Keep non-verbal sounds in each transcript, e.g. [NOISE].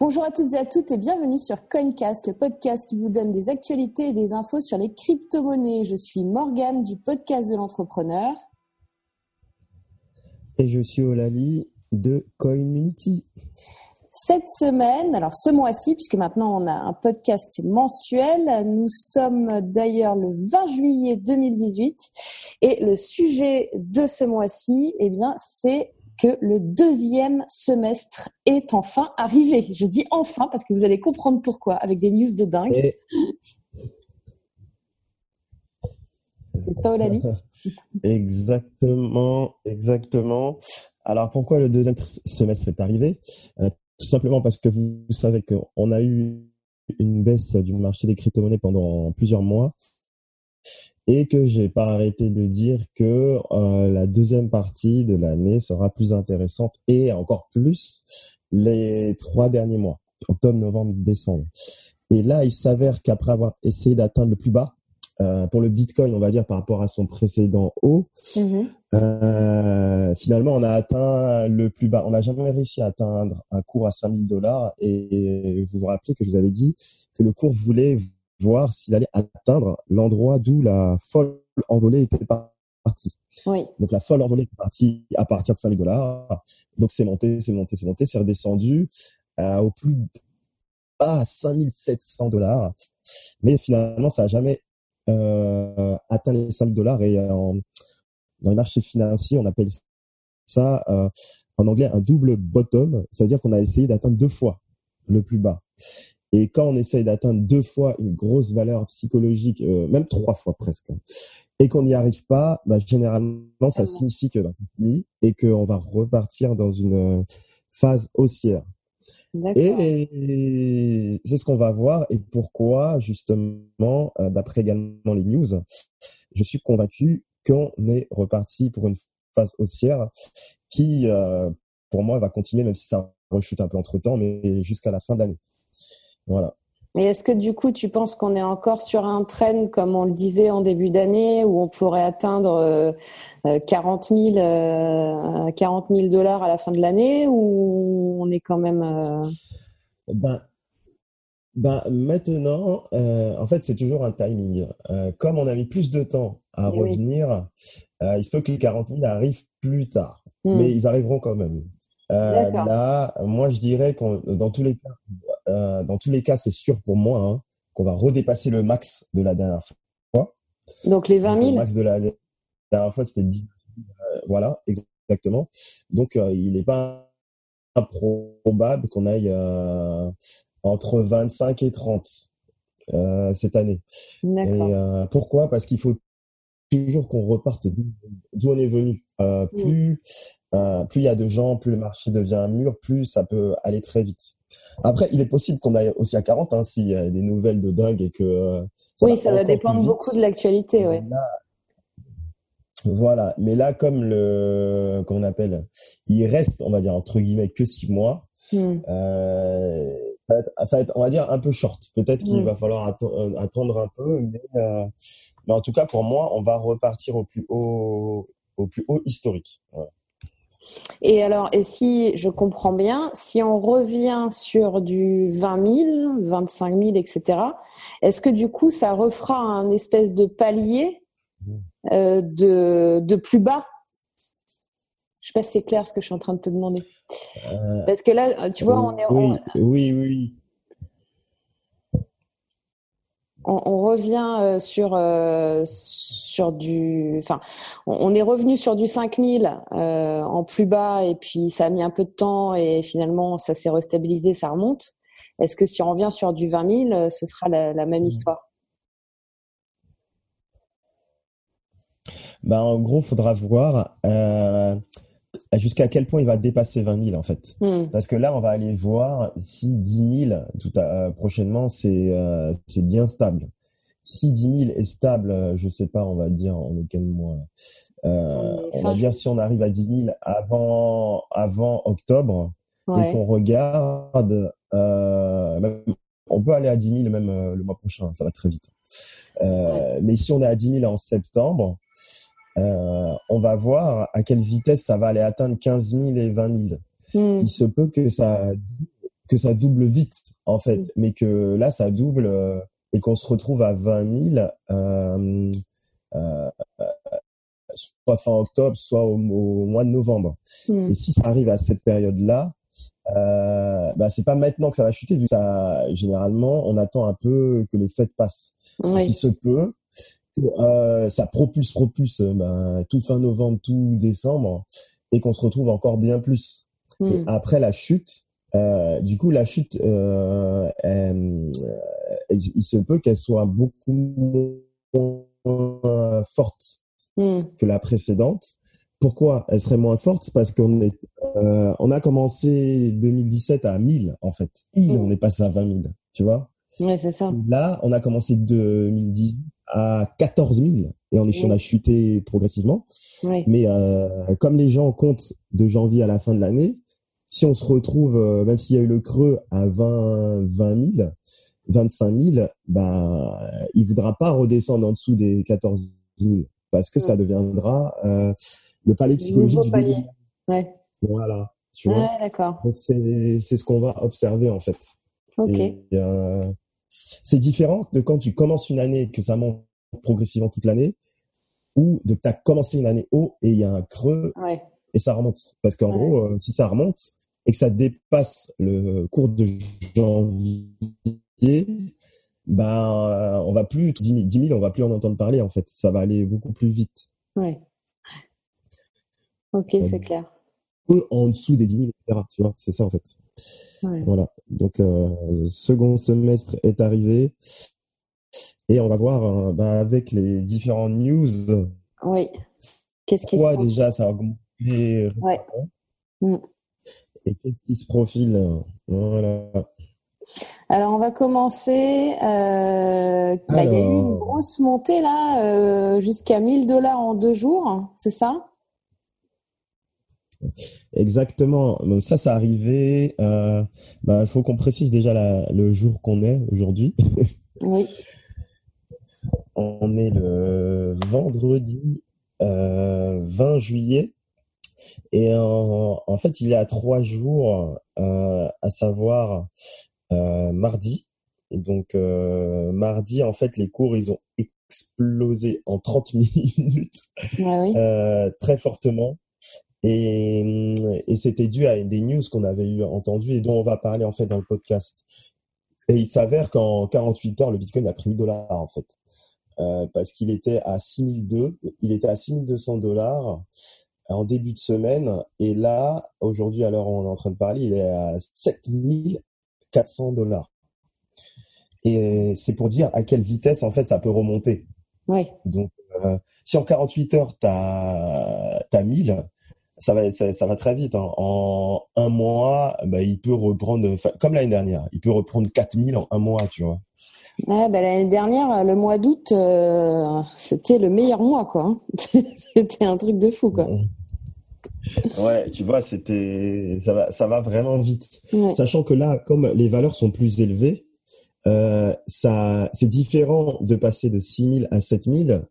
Bonjour à toutes et à toutes et bienvenue sur Coincast, le podcast qui vous donne des actualités et des infos sur les crypto-monnaies. Je suis Morgane du podcast de l'entrepreneur. Et je suis Olali de Coinmunity. Cette semaine, alors ce mois-ci, puisque maintenant on a un podcast mensuel, nous sommes d'ailleurs le 20 juillet 2018 et le sujet de ce mois-ci, eh bien, c'est que le deuxième semestre est enfin arrivé. Je dis enfin parce que vous allez comprendre pourquoi avec des news de dingue. N'est-ce pas, Olali [LAUGHS] Exactement, exactement. Alors pourquoi le deuxième semestre est arrivé? Euh, Tout simplement parce que vous savez qu'on a eu une baisse du marché des crypto-monnaies pendant plusieurs mois et que j'ai pas arrêté de dire que euh, la deuxième partie de l'année sera plus intéressante et encore plus les trois derniers mois, octobre, novembre, décembre. Et là, il s'avère qu'après avoir essayé d'atteindre le plus bas, euh, pour le Bitcoin, on va dire par rapport à son précédent haut, mm-hmm. euh, finalement, on a atteint le plus bas. On n'a jamais réussi à atteindre un cours à 5000 dollars. Et vous vous rappelez que je vous avais dit que le cours voulait voir s'il allait atteindre l'endroit d'où la folle envolée était partie. Oui. Donc la folle envolée est partie à partir de 5000 dollars. Donc c'est monté, c'est monté, c'est monté, c'est redescendu euh, au plus bas à 5700 dollars. Mais finalement, ça n'a jamais euh, atteint les 5000 dollars. Et euh, dans les marchés financiers, on appelle ça euh, en anglais un double bottom. C'est-à-dire qu'on a essayé d'atteindre deux fois le plus bas. Et quand on essaye d'atteindre deux fois une grosse valeur psychologique, euh, même trois fois presque, et qu'on n'y arrive pas, bah, généralement, ça, signifie que bah, c'est fini et qu'on va repartir dans une phase haussière. Et c'est ce qu'on va voir et pourquoi, justement, euh, d'après également les news, je suis convaincu qu'on est reparti pour une phase haussière qui, euh, pour moi, va continuer, même si ça rechute un peu entre temps, mais jusqu'à la fin de l'année. Voilà. Mais est-ce que du coup, tu penses qu'on est encore sur un trend, comme on le disait en début d'année, où on pourrait atteindre 40 000, 40 000 dollars à la fin de l'année, ou on est quand même... Euh, ben, ben, maintenant, euh, en fait, c'est toujours un timing. Euh, comme on a mis plus de temps à eh revenir, il se peut que les 40 000 arrivent plus tard. Hmm. Mais ils arriveront quand même. Là, moi, je dirais que dans tous les cas, euh, dans tous les cas, c'est sûr pour moi hein, qu'on va redépasser le max de la dernière fois. Donc les 20 000 Le max de la dernière fois, c'était 10 euh, Voilà, exactement. Donc euh, il n'est pas improbable qu'on aille entre 25 et 30 cette année. Et, pourquoi? Parce qu'il faut toujours qu'on reparte d'où on est venu. plus plus il y a de gens, plus le marché devient un mur, plus ça peut aller très vite. Après, il est possible qu'on aille aussi à 40 hein, s'il y a des nouvelles de dingue et que. Euh, oui, ça va dépendre beaucoup de l'actualité, ouais. voilà, mais là, comme le qu'on appelle, il reste, on va dire entre guillemets, que six mois. Hmm. Euh, ça, va être, on va dire, un peu short. Peut-être qu'il hmm. va falloir euh, attendre un peu, mais, mais, en tout cas, pour moi, on va repartir au plus haut, au plus haut historique. Voilà. Et alors, et si je comprends bien, si on revient sur du 20 000, 25 000, etc., est-ce que du coup, ça refera un espèce de palier euh, de, de plus bas? Je sais pas si c'est clair ce que je suis en train de te demander. Euh, Parce que là, tu vois, on est. Oui, oui, oui on, revient euh, sur euh, sur du, enfin, on, est revenu sur du 5000 euh, en plus bas et puis ça a mis un peu de temps et finalement ça s'est restabilisé, ça remonte. Est-ce que si on revient sur du 20 000, ce sera la, même mmh. histoire? Ben, en gros, faudra voir jusqu'à quel point il va dépasser 20 000 en fait. Hmm. Parce que là, on va aller voir si 10 000 tout à, prochainement, c'est euh, c'est bien stable. Si 10 000 est stable, euh, je sais pas, on va dire, on est quel mois euh, On va dire si on arrive à 10 000 avant, avant octobre et qu'on regarde, euh, on peut aller à 10 000 même euh, le mois prochain, ça va très vite. Mais si on est à 10 000 en septembre, euh, on va voir à quelle vitesse ça va aller atteindre 15 000 et 20 000. Hmm. Il se peut que ça que ça double vite en fait, mais que là ça double euh, et qu'on se retrouve à 20 000 euh, soit fin octobre, soit au, mois de novembre. Et si ça arrive à cette période-là, euh, bah c'est pas maintenant que ça va chuter vu que ça généralement on attend un peu que les fêtes passent. Oui. il se peut euh, ça propulse propulse bah, tout fin novembre tout décembre et qu'on se retrouve encore bien plus. Et hmm. après la chute, euh, du coup la chute, euh, euh, il se peut qu'elle soit beaucoup moins forte hmm. que la précédente. Pourquoi elle serait moins forte? Parce qu'on est, euh, on a commencé 2017 à 1000 en fait. Mm. On est passé à 20 000, tu vois? Ouais, c'est ça. Là, on a commencé 2010 à 14 000 et on, est, on a chuté progressivement. Mais euh, comme les gens comptent de janvier à la fin de l'année, si on se retrouve, euh, même s'il y a eu le creux à 20, 20 000, 25 000, bah, il voudra pas redescendre en dessous des 14 000 parce que ça deviendra euh, le palais psychologique du palier. Ouais. Voilà. Tu vois. Ouais, d'accord. Donc c'est c'est ce qu'on va observer en fait. Ok. Euh, c'est différent de quand tu commences une année que ça monte progressivement toute l'année, ou de que tu as commencé une année haut et il y a un creux et ça remonte. Parce qu'en gros, euh, si ça remonte et que ça dépasse le cours de janvier, ben on va plus 10 000, on va plus en entendre parler en fait. Ça va aller beaucoup plus vite. Ouais. Ok, c'est clair. En dessous des 10 000, etc. Tu vois, c'est ça en fait. Voilà. Donc, euh, second semestre est arrivé. Et on va voir euh, bah, avec les différentes news. Oui. Qu'est-ce qui se déjà ça a augmenté ouais. Mm. Et qu'est-ce qui se profile Voilà. Alors, on va commencer. Euh, bah, il y a eu une grosse montée là, euh, jusqu'à 1000 dollars en deux jours, c'est ça? Exactement. Donc ça, ça arrivé. Euh, bah, faut qu'on précise déjà la, le jour qu'on est aujourd'hui. Oui. [LAUGHS] On est le vendredi euh, 20 juillet. Et en, en, fait, il y a trois jours, euh, à savoir euh, mardi. Et donc, mardi, en fait, les cours, ils ont explosé en 30 [LAUGHS] minutes ah oui. Très fortement. Et, et c'était dû à des news qu'on avait eu entendues et dont on va parler en fait dans le podcast. Et il s'avère qu'en 48 heures, le Bitcoin a pris 1000 dollars en fait. Euh, parce qu'il était à 6002, il était à 6200 dollars en début de semaine. Et là, aujourd'hui, à l'heure où on est en train de parler, il est à 7400 dollars. Et c'est pour dire à quelle vitesse, en fait, ça peut remonter. Oui. Donc, euh, si en 48 heures, tu as, as 1000, ça va, ça, ça, va très vite. Hein. En un mois, bah, il peut reprendre, comme l'année dernière, il peut reprendre 4000 en un mois, tu vois. Ouais, bah, l'année dernière, le mois d'août, euh, c'était le meilleur mois, quoi. Hein. [LAUGHS] c'était un truc de fou, quoi. Ouais, tu vois, c'était, ça va, ça va vraiment vite. Sachant que là, comme les valeurs sont plus élevées, euh, ça, c'est différent de passer de 6000 à 7000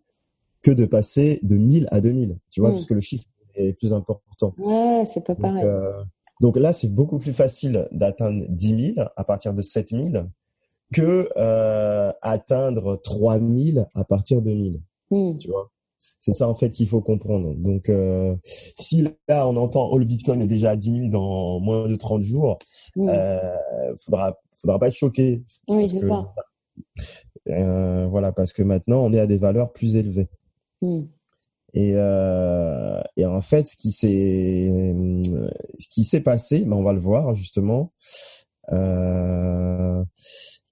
que de passer de 1000 à 2000, tu vois, mm. puisque le chiffre est plus important. Ouais, c'est pas pareil. Donc, euh, donc, là, c'est beaucoup plus facile d'atteindre 10 000 à partir de 7 000 que euh, atteindre 3 000 à partir de 1000. Hmm. Tu vois? C'est ça en fait qu'il faut comprendre. Donc, euh, si là on entend oh le Bitcoin est déjà à 10 000 dans moins de 30 jours, mmh. euh, faudra faudra pas être choqué. Oui, c'est ça. Euh, voilà, parce que maintenant on est à des valeurs plus élevées. Mmh. Et, euh, et en fait, ce qui s'est ce qui s'est passé, ben on va le voir justement. Euh,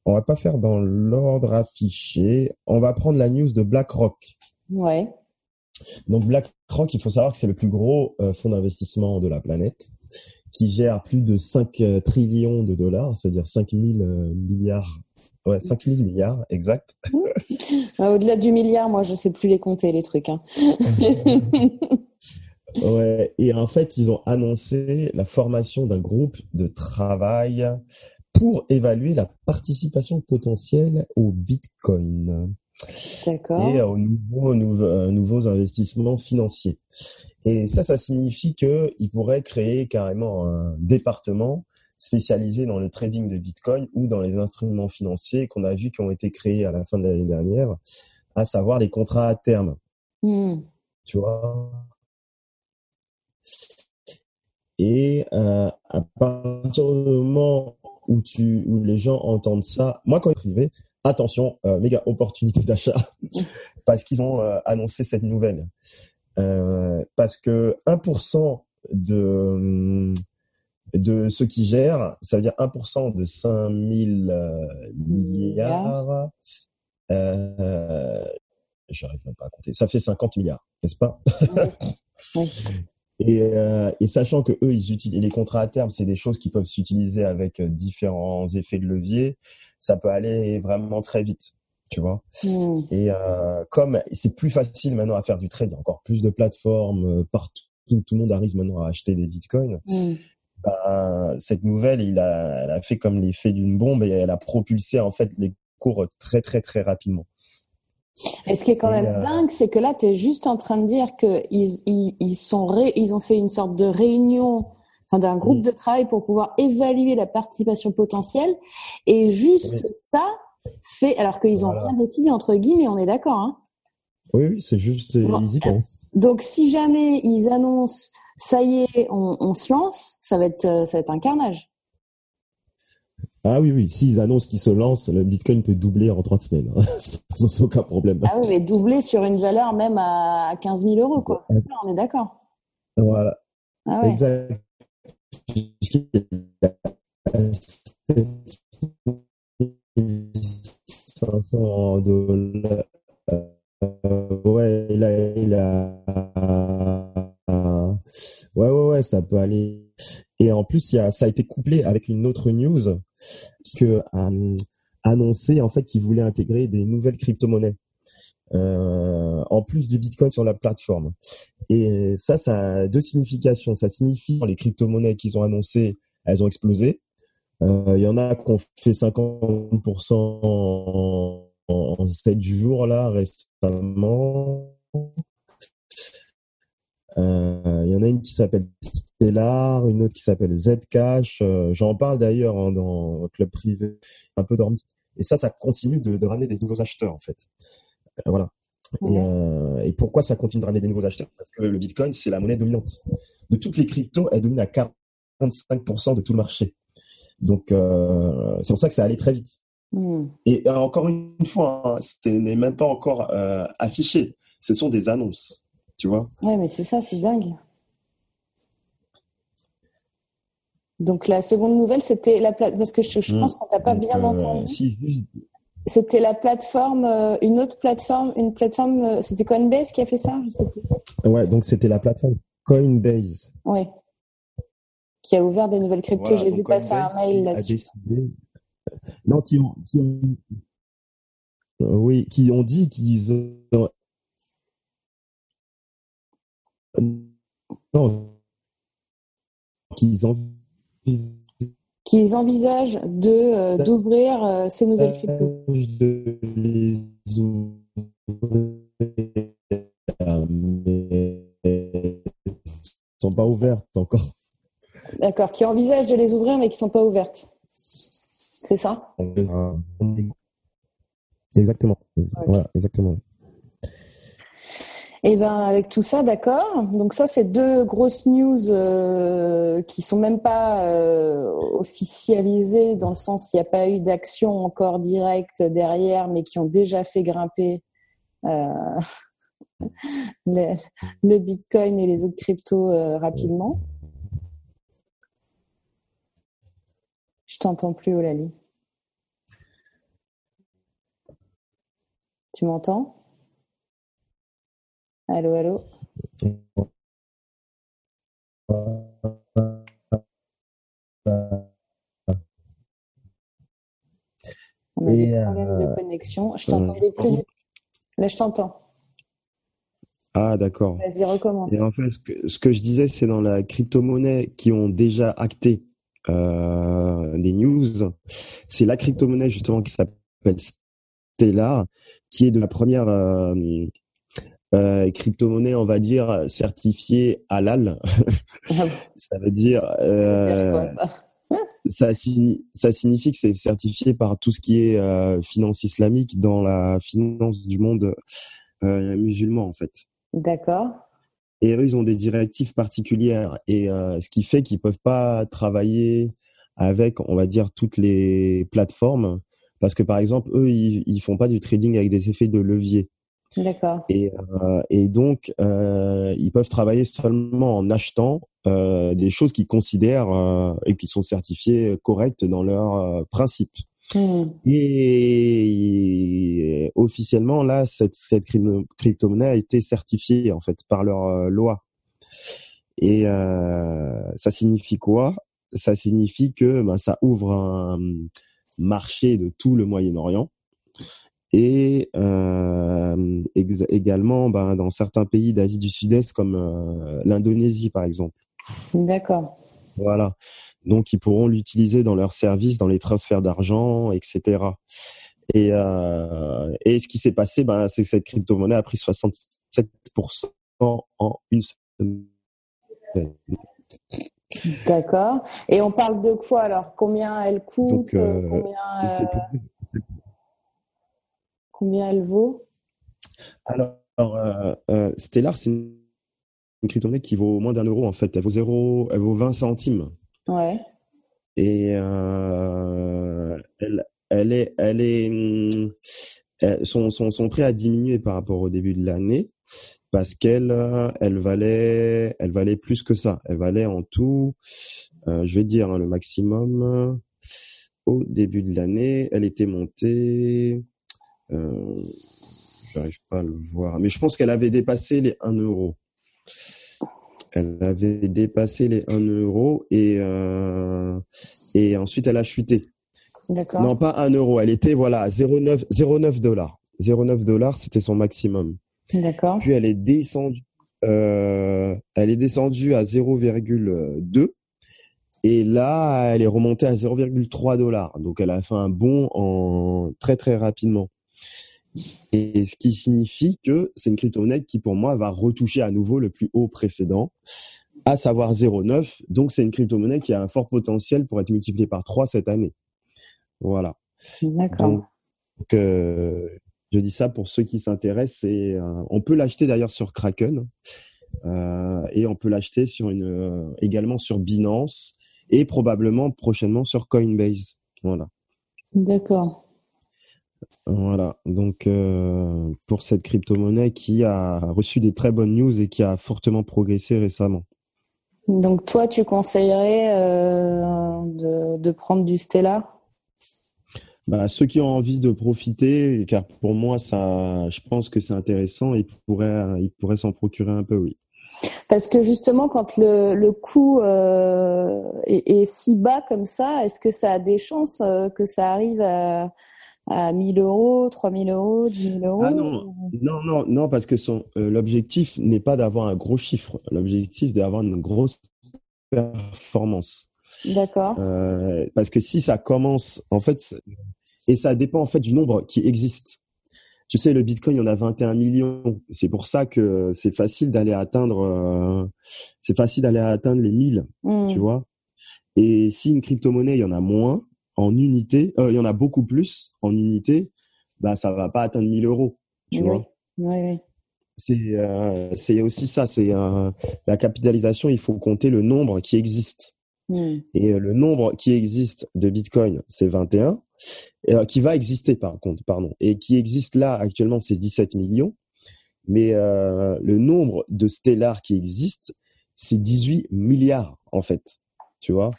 on va pas faire dans l'ordre affiché. On va prendre la news de BlackRock. Ouais. Donc BlackRock, il faut savoir que c'est le plus gros euh, fonds d'investissement de la planète, qui gère plus de 5 euh, trillions de dollars, c'est-à-dire 5 000 euh, milliards. Ouais, 5 000 milliards, exact. [LAUGHS] Au-delà du milliard, moi, je sais plus les compter, les trucs. Hein. [LAUGHS] ouais, et en fait, ils ont annoncé la formation d'un groupe de travail pour évaluer la participation potentielle au Bitcoin et aux nouveaux, nouveaux, nouveaux investissements financiers. Et ça, ça signifie qu'ils pourraient créer carrément un département spécialisés dans le trading de Bitcoin ou dans les instruments financiers qu'on a vu qui ont été créés à la fin de l'année dernière, à savoir les contrats à terme. Hmm. Tu vois? Et euh, à partir du moment où, tu, où les gens entendent ça, moi quand je privé, attention, euh, méga opportunité d'achat, [LAUGHS] parce qu'ils ont euh, annoncé cette nouvelle. Euh, parce que 1% de de ceux qui gèrent, ça veut dire 1% de 5 000 euh, milliards. Euh, J'arrive même pas à compter. Ça fait 50 milliards, n'est-ce pas? [LAUGHS] Et, euh, et, sachant que eux, ils utilisent les contrats à terme, c'est des choses qui peuvent s'utiliser avec euh, différents effets de levier. Ça peut aller vraiment très vite, tu vois? Hmm. Et euh, comme c'est plus facile maintenant à faire du trade, il y a encore plus de plateformes euh, partout. Tout, le monde arrive maintenant à acheter des bitcoins. Ben, cette nouvelle, il a, elle a fait comme l'effet d'une bombe et elle a propulsé en fait les cours très très très rapidement. Et ce qui est quand même euh, dingue, c'est que là, tu es juste en train de dire qu'ils ils, ils, sont ils ont fait une sorte de réunion, enfin d'un groupe de travail pour pouvoir évaluer la participation potentielle. Et juste ça fait, alors qu'ils ont rien décidé entre guillemets, on est d'accord. Hein oui, oui, c'est juste, bon, ils y pensent. Donc, si jamais ils annoncent, ça y est, on, on se lance, ça va être, ça va être un carnage. Ah oui, oui, s'ils annoncent qu'ils se lancent, le Bitcoin peut doubler en trois semaines, hein. [LAUGHS] sans aucun problème. Ah oui, mais doubler sur une valeur même à 15 000 euros, quoi. on est d'accord. Voilà. Ah ouais. Exact. 500 dollars. Euh, ouais, là, il a Ouais, ouais, ouais, ça peut aller. Et en plus, y a, ça a été couplé avec une autre news que euh, annoncé en fait qu'ils voulaient intégrer des nouvelles crypto-monnaies euh, en plus du Bitcoin sur la plateforme. Et ça, ça a deux significations. Ça signifie les crypto-monnaies qu'ils ont annoncées, elles ont explosé. Euh, il y en a qui ont fait 50% en, en 7 jours là récemment. Euh, il y en a une qui s'appelle Stellar, une autre qui s'appelle Zcash. Euh, j'en parle d'ailleurs hein, dans le club privé, un peu dormi. Et ça, ça continue de, de ramener des nouveaux acheteurs en fait. Euh, voilà. Et, et, pourquoi ça continue de ramener des nouveaux acheteurs? Parce que le Bitcoin, c'est la monnaie dominante. De toutes les cryptos, elle domine à 45% de tout le marché. Donc, c'est pour ça que ça allait très vite. Hmm. Et encore une fois, hein, ce n'est même pas encore affiché. Ce sont des annonces tu vois. Ouais, mais c'est ça, c'est dingue. Donc la seconde nouvelle, c'était la plate parce que je, je pense qu'on t'a pas bien euh, entendu. Si, C'était la plateforme, euh, une autre plateforme, une plateforme. Euh, c'était Coinbase qui a fait ça, je sais plus. Ouais, donc c'était la plateforme Coinbase. Ouais. Qui a ouvert des nouvelles cryptos. J'ai vu passer un mail là-dessus. Non, qui ont, qui ont... oui, qui ont dit qu'ils ont non, qu'ils envisagent qu'ils envisagent de euh, d'ouvrir euh, ces nouvelles cryptos. De les mais sont pas ouvertes encore. D'accord, qui envisagent de les ouvrir mais qui sont pas ouvertes. C'est ça? Exactement. Voilà, exactement. Et eh ben avec tout ça, d'accord. Donc ça, c'est deux grosses news euh, qui sont même pas euh, officialisées dans le sens il n'y a pas eu d'action encore directe derrière, mais qui ont déjà fait grimper euh, [LAUGHS] le, Bitcoin et les autres cryptos euh, rapidement. Je t'entends plus, Olali. Tu m'entends? Allô, allô On a des problèmes de euh, connexion. Je t'entendais plus. Là, je t'entends. Ah, d'accord. Vas-y, recommence. Et en fait, ce que, je disais, c'est dans la crypto-monnaie qui ont déjà acté euh, des news. C'est la crypto-monnaie, justement, qui s'appelle Stellar, qui est de la première euh, euh, crypto-monnaie, on va dire, certifiée halal. Ah [LAUGHS] ça veut dire. Euh, ça, [LAUGHS] ça signifie que c'est certifié par tout ce qui est euh, finance islamique dans la finance du monde musulman en fait. D'accord. Et eux, ils ont des directives particulières et ce qui fait qu'ils peuvent pas travailler avec, on va dire, toutes les plateformes parce que par exemple, eux, ils, ils font pas du trading avec des effets de levier. D'accord. Et, euh, et donc, euh, ils peuvent travailler seulement en achetant euh, des choses qu'ils considèrent euh, et qui sont certifiées correctes dans leurs euh, principes. Hmm. Et, officiellement, là, cette, cette crypto-monnaie a été certifiée en fait par leur euh, loi. Et ça signifie quoi? Ça signifie que ben, ça ouvre un marché de tout le Moyen-Orient et euh, également ben, dans certains pays d'Asie du Sud-Est comme euh, l'Indonésie par exemple. D'accord. Voilà. Donc ils pourront l'utiliser dans leurs services, dans les transferts d'argent, etc. Et, euh, et ce qui s'est passé, ben, c'est que cette crypto-monnaie a pris 67% en une semaine. D'accord. Et on parle de quoi alors? Combien elle coûte? Donc, combien, Combien elle vaut? Alors, euh, euh, Stellar, c'est une, crypto-monnaie qui vaut moins d'un euro en fait. Elle vaut zéro, elle vaut 20 centimes. Ouais. Et euh, elle, elle est, elle est, son, son, son prix a diminué par rapport au début de l'année parce qu'elle, elle valait, elle valait plus que ça. Elle valait en tout, je vais dire hein, le maximum au début de l'année, elle était montée euh, J'arrive pas à le voir. Mais je pense qu'elle avait dépassé les 1 euro. Elle avait dépassé les 1 euro et, euh, et ensuite elle a chuté. D'accord. Non, pas 1 euro. Elle était voilà, à 0,9 dollars. 0,9 dollars, c'était son maximum. D'accord. Puis elle est descendue. Euh, elle est descendue à 0,2 et là elle est remontée à 0,3 dollars. Donc elle a fait un bond en très très rapidement. Et ce qui signifie que c'est une crypto-monnaie qui, pour moi, va retoucher à nouveau le plus haut précédent, à savoir 0,9. Donc, c'est une crypto-monnaie qui a un fort potentiel pour être multipliée par 3 cette année. Voilà. D'accord. Donc, euh, je dis ça pour ceux qui s'intéressent. Et, euh, on peut l'acheter d'ailleurs sur Kraken. Euh, et on peut l'acheter sur une, également sur Binance et probablement prochainement sur Coinbase. Voilà. D'accord. Voilà, donc euh, pour cette crypto-monnaie qui a reçu des très bonnes news et qui a fortement progressé récemment. Donc toi, tu conseillerais euh, de, de, prendre du Stellar bah, Ceux qui ont envie de profiter, car pour moi, ça, je pense que c'est intéressant, ils pourraient, ils pourraient s'en procurer un peu, oui. Parce que justement, quand le, le coût euh, est, est, si bas comme ça, est-ce que ça a des chances que ça arrive à à 1000 euros, 3000 euros, 10 000 euros Ah non, non, non, non, parce que son euh, l'objectif n'est pas d'avoir un gros chiffre. L'objectif est d'avoir une grosse performance. D'accord. Euh, parce que si ça commence, en fait, et ça dépend en fait du nombre qui existe. Tu sais, le Bitcoin, il y en a 21 millions. C'est pour ça que c'est facile d'aller atteindre, euh, c'est facile d'aller atteindre les 1000, mmh. tu vois. Et si une crypto-monnaie, il y en a moins, en unité, euh, il y en a beaucoup plus en unité, bah ça va pas atteindre 1000 euros, tu oui. vois. Oui, oui. C'est euh, c'est aussi ça, c'est euh, la capitalisation. Il faut compter le nombre qui existe. Mm. Et euh, le nombre qui existe de Bitcoin, c'est 21, et, euh, qui va exister par contre, pardon, et qui existe là actuellement, c'est 17 millions. Mais euh, le nombre de Stellar qui existe, c'est 18 milliards en fait, tu vois.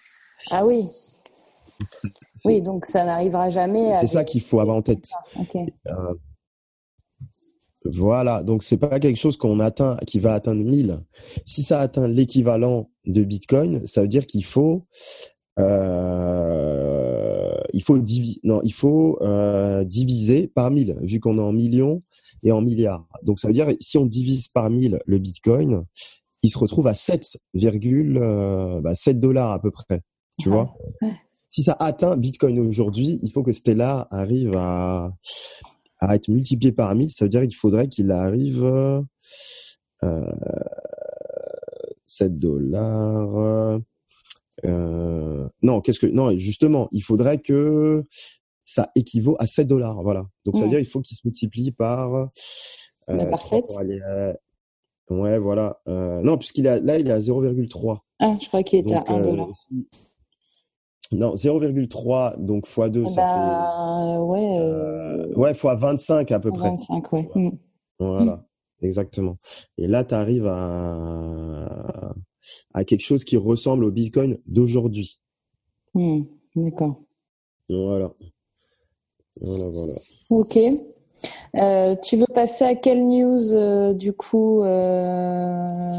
Ah oui. [LAUGHS] Oui, donc ça n'arrivera jamais. C'est ça qu'il faut avoir en tête. Okay. Euh, voilà, donc c'est pas quelque chose qu'on atteint, qui va atteindre 1000. Si ça atteint l'équivalent de Bitcoin, ça veut dire qu'il faut, euh, il faut diviser, non, il faut euh, diviser par 1000, vu qu'on est en millions et en milliards. Donc ça veut dire si on divise par 1000 le Bitcoin, il se retrouve à 7,7 euh, bah, dollars à peu près. Tu vois ouais si ça atteint Bitcoin aujourd'hui, il faut que Stellar arrive à, à être multiplié par 1000. Ça veut dire qu'il faudrait qu'il arrive euh, 7 dollars. Euh, non, qu'est-ce que non justement, il faudrait que ça équivaut à 7 dollars, voilà. Donc ça veut dire il faut qu'il se multiplie par euh, par 7. Ouais, voilà. Euh, non, puisqu'il a là il est à 0,3. Ah, je crois qu'il était à 1 dollar. Non, 0,3 donc x 2 ça bah, fait ouais ouais x 25 à peu près. 25 ouais. Voilà. Exactement. Et là, tu arrives à, à quelque chose qui ressemble au Bitcoin d'aujourd'hui. Hmm, d'accord. Voilà. Voilà, voilà. Ok. Euh, tu veux passer à quelle news euh, du coup euh...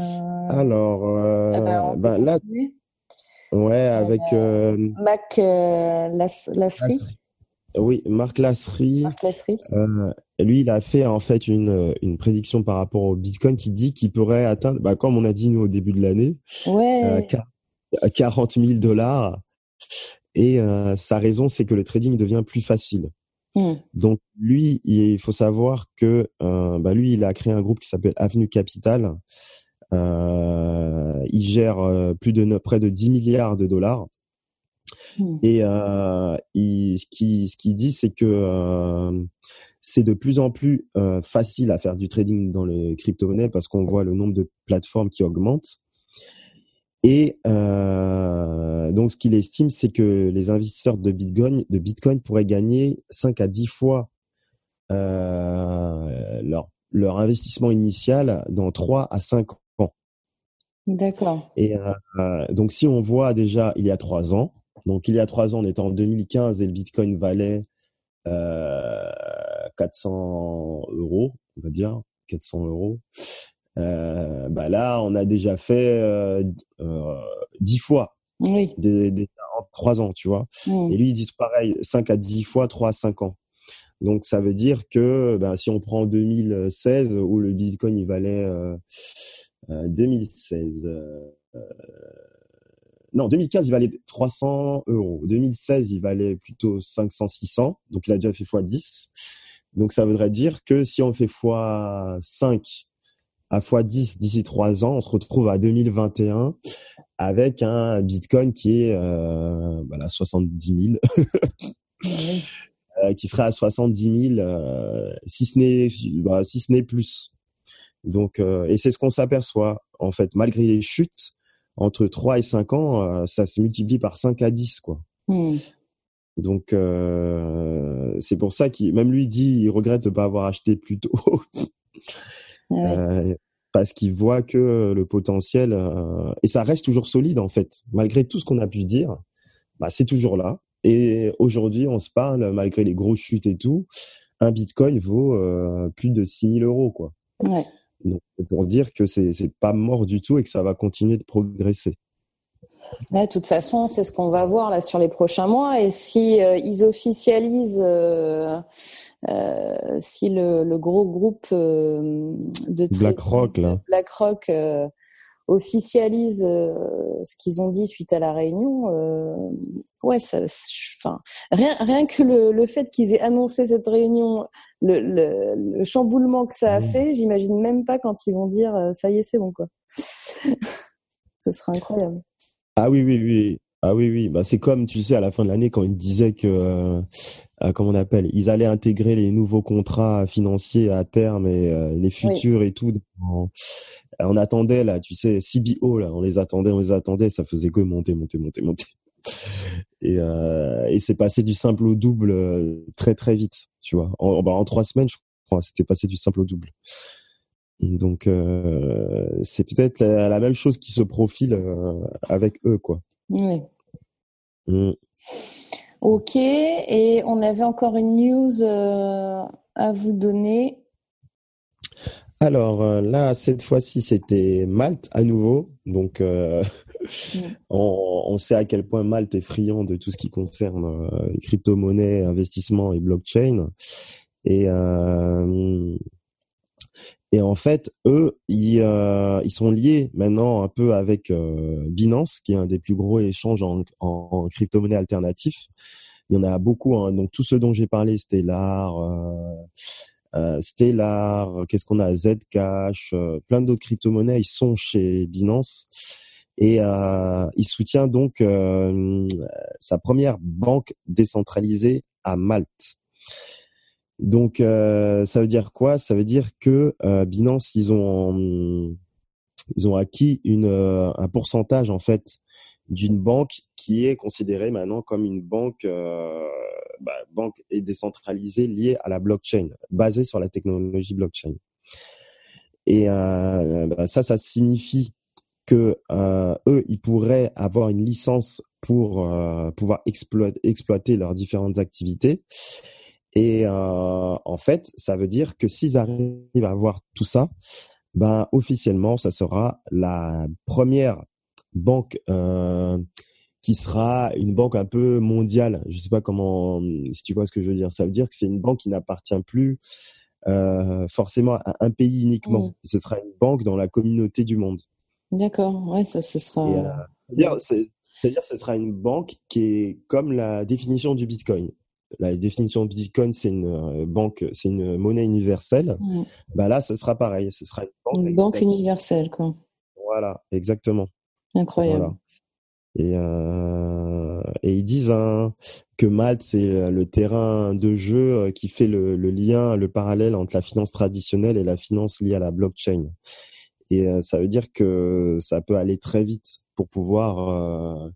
Alors, ah bah, ben là, ouais, avec Mac Lasserie. Oui, Marc Lasserie. Marc Lasserie. lui, il a fait en fait une, une prédiction par rapport au Bitcoin qui dit qu'il pourrait atteindre, bah, comme on a dit nous au début de l'année, ouais. 40 000 dollars. Et sa raison, c'est que le trading devient plus facile. Hmm. Donc lui, il faut savoir que euh, bah, lui, il a créé un groupe qui s'appelle Avenue Capital. Euh, il gère euh, plus de près de 10 milliards de dollars. Hmm. Et euh, il, ce qu'il ce qui dit, c'est que euh, c'est de plus en plus euh, facile à faire du trading dans les crypto-monnaies parce qu'on voit le nombre de plateformes qui augmente. Et euh, donc, ce qu'il estime, c'est que les investisseurs de Bitcoin, de Bitcoin pourraient gagner 5 à 10 fois euh, leur, leur investissement initial dans 3 à 5 ans. D'accord. Et euh, donc, si on voit déjà il y a 3 ans, donc il y a 3 ans, on était en 2015 et le Bitcoin valait euh, 400 euros, on va dire, 400 euros. Euh, bah là, on a déjà fait euh, euh, dix fois oui. des, des, en trois ans, tu vois. Mm. Et lui, il dit pareil, 5 à 10 fois, 3 à 5 ans. Donc, ça veut dire que ben, si on prend 2016, où le Bitcoin, il valait euh, 2016... non, 2015, il valait 300 euros. 2016, il valait plutôt 500, 600. Donc, il a déjà fait x 10. Donc, ça voudrait dire que si on fait x 5 à x10 d'ici trois ans, on se retrouve à 2021 avec un Bitcoin qui est euh, voilà 70 000, euh, qui sera à 70 000 euh, si ce n'est bah, si ce n'est plus. Donc euh, et c'est ce qu'on s'aperçoit en fait malgré les chutes entre 3 et 5 ans, euh, ça se multiplie par 5 à 10 quoi. Mm. Donc euh, c'est pour ça qu'il même lui dit il regrette de pas avoir acheté plus tôt. [LAUGHS] Ouais. Euh, parce qu'il voit que le potentiel et ça reste toujours solide en fait malgré tout ce qu'on a pu dire bah, c'est toujours là et aujourd'hui on se parle malgré les grosses chutes et tout un bitcoin vaut plus de 6000 euros quoi ouais. Donc pour dire que c'est c'est pas mort du tout et que ça va continuer de progresser Ouais, de toute façon, c'est ce qu'on va voir là sur les prochains mois. Et si euh, ils officialisent, euh, euh, si le, le, gros groupe euh, de BlackRock là, BlackRock officialise ce qu'ils ont dit suite à la réunion, ouais, ça, enfin, rien, rien que le, le fait qu'ils aient annoncé cette réunion, le, le, le chamboulement que ça a Mmh. fait, j'imagine même pas quand ils vont dire ça y est, c'est bon quoi. [LAUGHS] Ce sera incroyable. Ah oui, oui, oui. Ah oui, oui. Bah, c'est comme, tu sais, à la fin de l'année, quand ils disaient que, euh, euh, comment on appelle, ils allaient intégrer les nouveaux contrats financiers à terme et euh, les futurs et tout. On, on, attendait, là, tu sais, CBO, là, on les attendait, on les attendait, ça faisait que monter, monter, monter, monter. Et, euh, et c'est passé du simple au double euh, très, très vite, tu vois. En, bah, en trois semaines, je crois, c'était passé du simple au double. Donc euh, c'est peut-être la, la, même chose qui se profile euh, avec eux, quoi. Oui. Mm. Ok, et on avait encore une news euh, à vous donner. Alors euh, là, cette fois-ci, c'était Malte à nouveau. Donc euh, [LAUGHS] on, on, sait à quel point Malte est friand de tout ce qui concerne euh, les crypto-monnaies, investissements et blockchain. Et et en fait, eux, ils, euh, ils sont liés maintenant un peu avec euh, Binance, qui est un des plus gros échanges en, en, en crypto-monnaie alternatif. Il y en a beaucoup. Hein. Donc, tous ceux dont j'ai parlé, Stellar, euh, euh, Stellar, qu'est-ce qu'on a? Zcash, euh, plein d'autres crypto-monnaies, sont chez Binance. Et il soutient donc sa première banque décentralisée à Malte. Donc ça veut dire quoi? Ça veut dire que Binance ils ont ils ont acquis une un pourcentage en fait d'une banque qui est considérée maintenant comme une banque, euh, bah, banque et décentralisée liée à la blockchain, basée sur la technologie blockchain. Et euh, bah, ça, ça signifie que euh, eux, ils pourraient avoir une licence pour euh, pouvoir exploiter, leurs différentes activités. Et en fait, ça veut dire que s'ils arrivent à avoir tout ça, ben officiellement, ça sera la première banque qui sera une banque un peu mondiale. Je sais pas comment, si tu vois ce que je veux dire. Ça veut dire que c'est une banque qui n'appartient plus euh, forcément à un pays uniquement. Mmh. Ce sera une banque dans la communauté du monde. D'accord, ouais, ça, ce sera. Euh, c'est-à-dire, ce sera une banque qui est comme la définition du Bitcoin. La définition du Bitcoin, c'est une euh, banque, c'est une monnaie universelle. Bah là, ce sera pareil. Ce sera une banque, une banque universelle, quoi. Voilà, exactement. Incroyable. Et, euh, et ils disent hein, que Malte, c'est le terrain de jeu euh, qui fait le, lien, le parallèle entre la finance traditionnelle et la finance liée à la blockchain. Et euh, ça veut dire que ça peut aller très vite pour pouvoir euh,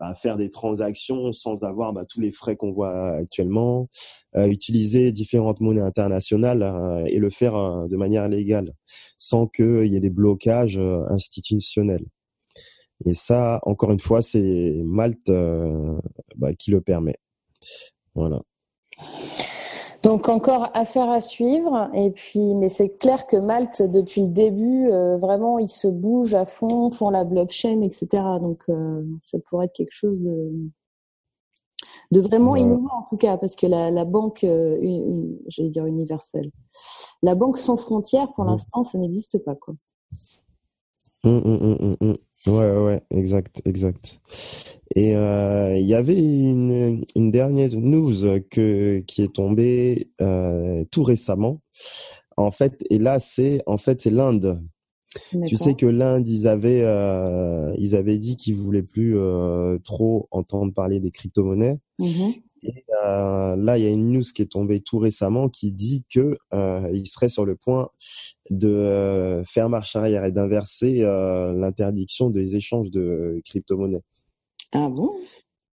bah, faire des transactions sans avoir bah, tous les frais qu'on voit actuellement, utiliser différentes monnaies internationales et le faire de manière légale, sans qu'il y ait des blocages institutionnels. Et ça, encore une fois, c'est Malte euh, bah, qui le permet. Voilà. Donc encore affaire à suivre. Et puis, mais c'est clair que Malte, depuis le début, euh, vraiment, il se bouge à fond pour la blockchain, etc. Donc euh, ça pourrait être quelque chose de, de vraiment innovant en tout cas, parce que la, la banque, une, j'allais dire universelle, la banque sans frontières, pour mmh. l'instant, ça n'existe pas quoi. Mmh, mmh, Ouais, ouais, exact, exact. Et euh, il y avait une, une dernière news que, qui est tombée euh, tout récemment. En fait, et là, c'est en fait c'est l'Inde. Tu sais que l'Inde, ils avaient euh, ils avaient dit qu'ils voulaient plus euh, trop entendre parler des crypto-monnaies. Mmh et euh, là, il y a une news qui est tombée tout récemment qui dit que euh, il serait sur le point de euh, faire marche arrière et d'inverser l'interdiction des échanges de crypto-monnaies. Ah bon?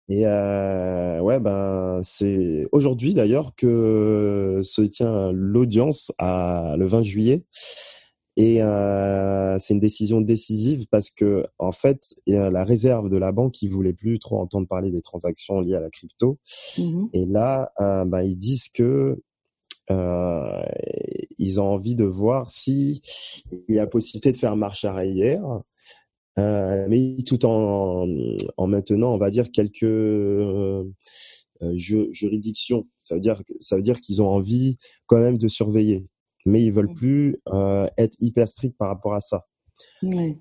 Et ouais, ben c'est aujourd'hui d'ailleurs que se tient l'audience à le 20 juillet et euh, c'est une décision décisive parce que en fait, la réserve de la banque qui voulait plus trop entendre parler des transactions liées à la crypto. Mmh et là, euh, bah, ils disent que euh, ils ont envie de voir si il y a possibilité de faire marche arrière, euh, mais tout en, en maintenant, on va dire quelques juridictions. Ça veut dire, ça veut dire qu'ils ont envie quand même de surveiller mais ils veulent plus euh, être hyper stricts par rapport à ça.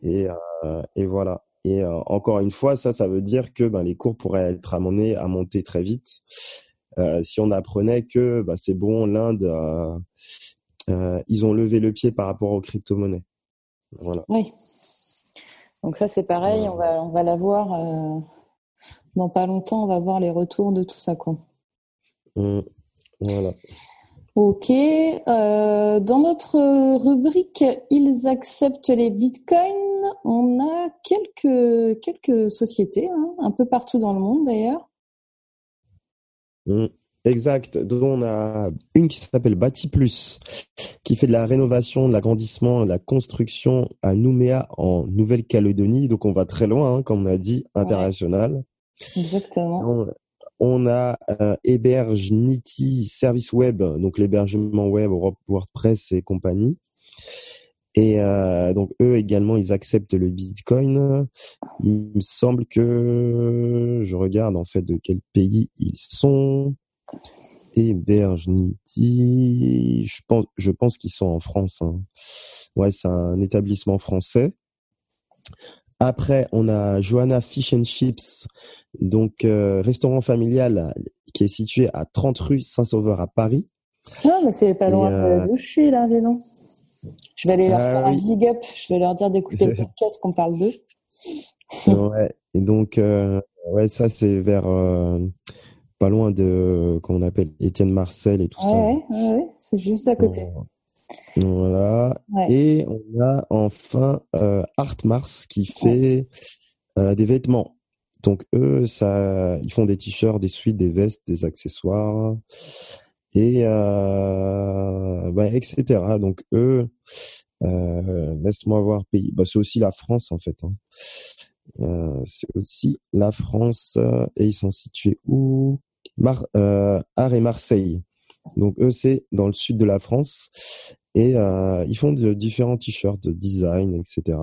Et, euh, et voilà. Et euh, encore une fois, ça, ça veut dire que ben, les cours pourraient être amenés à monter très vite. Euh, si on apprenait que bah, c'est bon, l'Inde, euh, ils ont levé le pied par rapport aux crypto-monnaies. Voilà. Oui. Donc ça, c'est pareil, on va, on va la voir dans pas longtemps, on va voir les retours de tout ça. Quoi. Mmh. Voilà. Ok. Euh, dans notre rubrique Ils acceptent les bitcoins, on a quelques, quelques sociétés, hein, un peu partout dans le monde d'ailleurs. Mmh, exact. Donc on a une qui s'appelle Bati Plus, qui fait de la rénovation, de l'agrandissement, de la construction à Nouméa en Nouvelle-Calédonie. Donc on va très loin, hein, comme on a dit, international. Exactement on a euh, Niti Service Web, donc l'hébergement web, WordPress et compagnie. Et euh, donc eux également, ils acceptent le Bitcoin. Il me semble que je regarde en fait de quel pays ils sont. Niti, je pense, je pense qu'ils sont en France. Hein. Ouais, c'est un établissement français. Après, on a Johanna Fish and Chips, donc euh, restaurant familial qui est situé à 30 rue Saint-Sauveur à Paris. Non, mais c'est pas loin euh... d'où je suis là, dis Je vais aller leur ah faire un big up. Je vais leur dire d'écouter le [LAUGHS] podcast qu'on parle d'eux. ouais. Et donc, ouais, ça, c'est vers pas loin de, qu'on appelle Étienne Marcel et tout ça. Ouais, ouais, c'est juste à côté. Voilà. Et on a enfin euh, Art Mars qui fait euh, des vêtements. Donc eux, ça, ils font des t-shirts, des suites, des vestes, des accessoires et euh, bah, etc. Donc eux, euh, laisse-moi voir pays. Bah, c'est aussi la France en fait. Hein. Euh, c'est aussi la France et ils sont situés où? Mar euh, Art et Marseille. Donc eux, c'est dans le sud de la France et euh, ils font de différents t-shirts, de design, etc.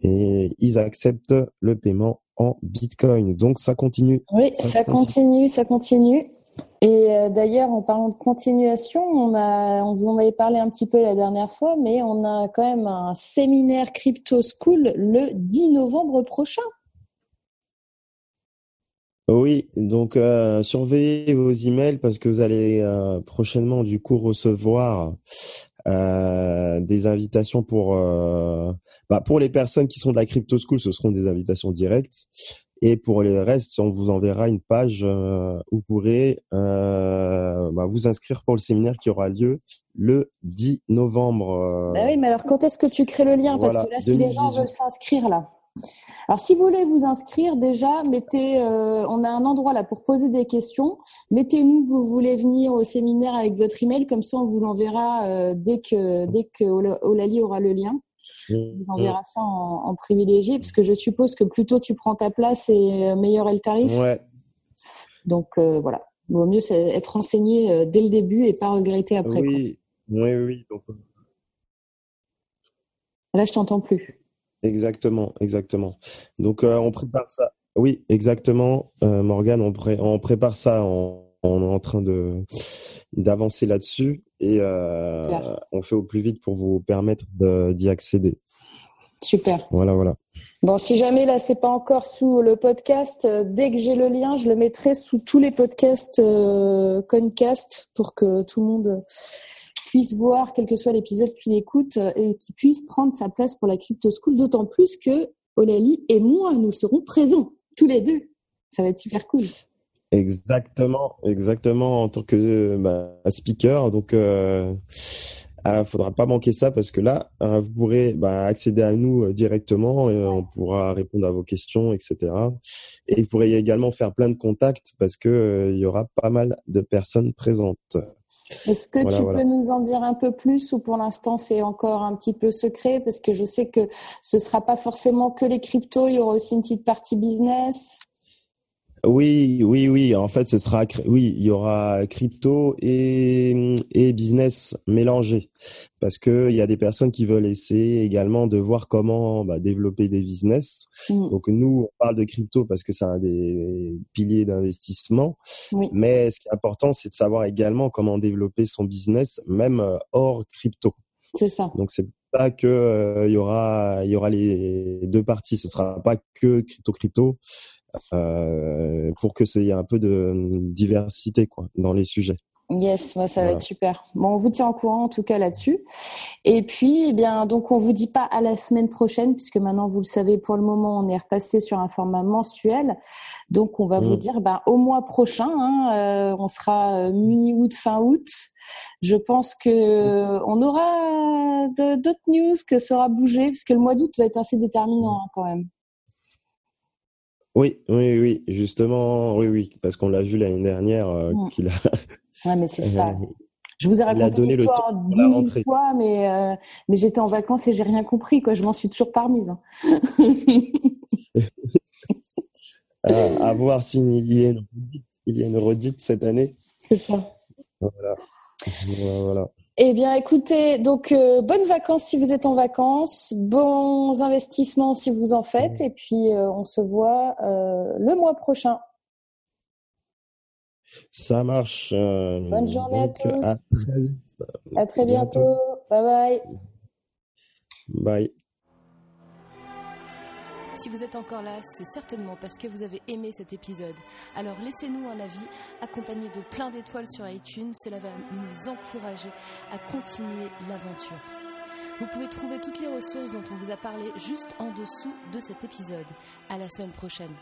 Et ils acceptent le paiement en Bitcoin. Donc ça continue. Oui, ça, continue. ça continue. Et euh, d'ailleurs, en parlant de continuation, on a, on vous en avait parlé un petit peu la dernière fois, mais on a quand même un séminaire Crypto School le 10 novembre prochain. Oui, donc euh, surveillez vos emails parce que vous allez euh, prochainement du coup recevoir euh, des invitations pour bah, pour les personnes qui sont de la crypto school, ce seront des invitations directes et pour les restes, on vous enverra une page où vous pourrez bah, vous inscrire pour le séminaire qui aura lieu le 10 novembre. Bah oui, mais alors quand est-ce que tu crées le lien? Parce que là, si les gens veulent s'inscrire là. Alors, si vous voulez vous inscrire, déjà, mettez, euh, on a un endroit là pour poser des questions. Mettez-nous que vous voulez venir au séminaire avec votre email, comme ça on vous l'enverra euh, dès que dès que Olali aura le lien. On vous enverra ça en, privilégié, parce que je suppose que plus tôt tu prends ta place et euh, meilleur est le tarif. Ouais. Donc voilà, il vaut mieux être renseigné dès le début et pas regretter après. Oui, oui, oui. Donc... Là, je t'entends plus. Exactement, exactement. Donc euh, on prépare ça. Oui, exactement, euh, Morgane, on, on, prépare ça. On, on, est en train de d'avancer là-dessus et euh, on fait au plus vite pour vous permettre d'y accéder. Super. Voilà, voilà. Bon, si jamais là c'est pas encore sous le podcast, euh, dès que j'ai le lien, je le mettrai sous tous les podcasts euh, Concast pour que tout le monde puisse voir, quel que soit l'épisode qu'il écoute, euh, et qui puisse prendre sa place pour la Crypto School, d'autant plus que Olali et moi, nous serons présents, tous les deux. Ça va être super cool. Exactement, exactement, en tant que bah, speaker. Donc, euh, ah, faudra pas manquer ça parce que là, hein, vous pourrez bah, accéder à nous euh, directement et on pourra répondre à vos questions, etc. Et vous pourrez également faire plein de contacts parce que il y aura pas mal de personnes présentes. Est-ce que tu peux nous en dire un peu plus ou pour l'instant c'est encore un petit peu secret? Parce que je sais que ce sera pas forcément que les cryptos, il y aura aussi une petite partie business. Oui, oui, oui. En fait, ce sera, oui, il y aura crypto et, et business mélangés. Parce que il y a des personnes qui veulent essayer également de voir comment bah, développer des business. Mm. Donc nous, on parle de crypto parce que c'est un des piliers d'investissement. Mais ce qui est important, c'est de savoir également comment développer son business, même euh, hors crypto. C'est ça. Donc c'est ça que euh, il y aura il y aura les deux parties ce sera pas que crypto crypto euh, pour que y ait un peu de diversité quoi dans les sujets. Yes, moi ça va être super. Bon, on vous tient au courant en tout cas là-dessus. Et puis, eh bien, donc on vous dit pas à la semaine prochaine puisque maintenant vous le savez, pour le moment, on est repassé sur un format mensuel. Donc on va vous mm. dire, ben, au mois prochain, hein, euh, on sera euh, mi-août, fin août. Je pense que on aura d'autres news que sera bougé parce que le mois d'août va être assez déterminant hein, quand même. Oui, oui, oui, justement, oui, oui, parce qu'on l'a vu l'année dernière euh, mm. qu'il a. Ouais, mais c'est [LAUGHS] ça. Euh, je vous ai raconté l'histoire dix mille fois, mais euh, mais j'étais en vacances et j'ai rien compris, quoi. Je m'en suis toujours parmise. Hein. [LAUGHS] à, voir s'il y a une il y a une redite cette année. C'est ça. Voilà. voilà. Eh bien, écoutez, donc euh, bonnes vacances si vous êtes en vacances, bons investissements si vous en faites, et puis euh, on se voit euh, le mois prochain. Ça marche. Bonne journée à tous. À très, à très bientôt. Bye bye. Bye. Si vous êtes encore là, c'est certainement parce que vous avez aimé cet épisode. Alors laissez-nous un avis accompagné de plein d'étoiles sur iTunes. Cela va nous encourager à continuer l'aventure. Vous pouvez trouver toutes les ressources dont on vous a parlé juste en dessous de cet épisode. À la semaine prochaine.